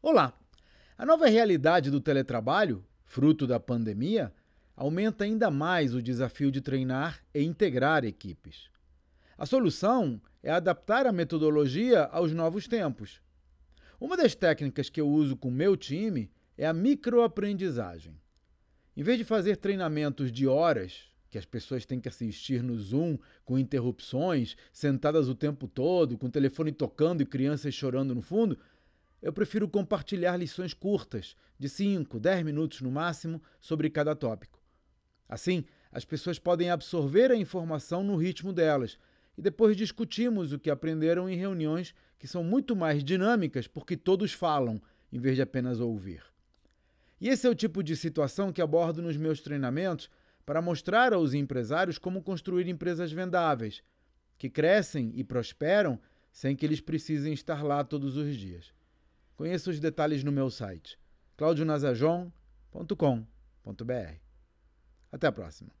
Olá! A nova realidade do teletrabalho, fruto da pandemia, aumenta ainda mais o desafio de treinar e integrar equipes. A solução é adaptar a metodologia aos novos tempos. Uma das técnicas que eu uso com meu time é a microaprendizagem. Em vez de fazer treinamentos de horas, que as pessoas têm que assistir no Zoom com interrupções, sentadas o tempo todo, com o telefone tocando e crianças chorando no fundo, eu prefiro compartilhar lições curtas, de 5, 10 minutos no máximo, sobre cada tópico. Assim, as pessoas podem absorver a informação no ritmo delas e depois discutimos o que aprenderam em reuniões que são muito mais dinâmicas porque todos falam em vez de apenas ouvir. E esse é o tipo de situação que abordo nos meus treinamentos para mostrar aos empresários como construir empresas vendáveis, que crescem e prosperam sem que eles precisem estar lá todos os dias. Conheça os detalhes no meu site claudionazajon.com.br. Até a próxima.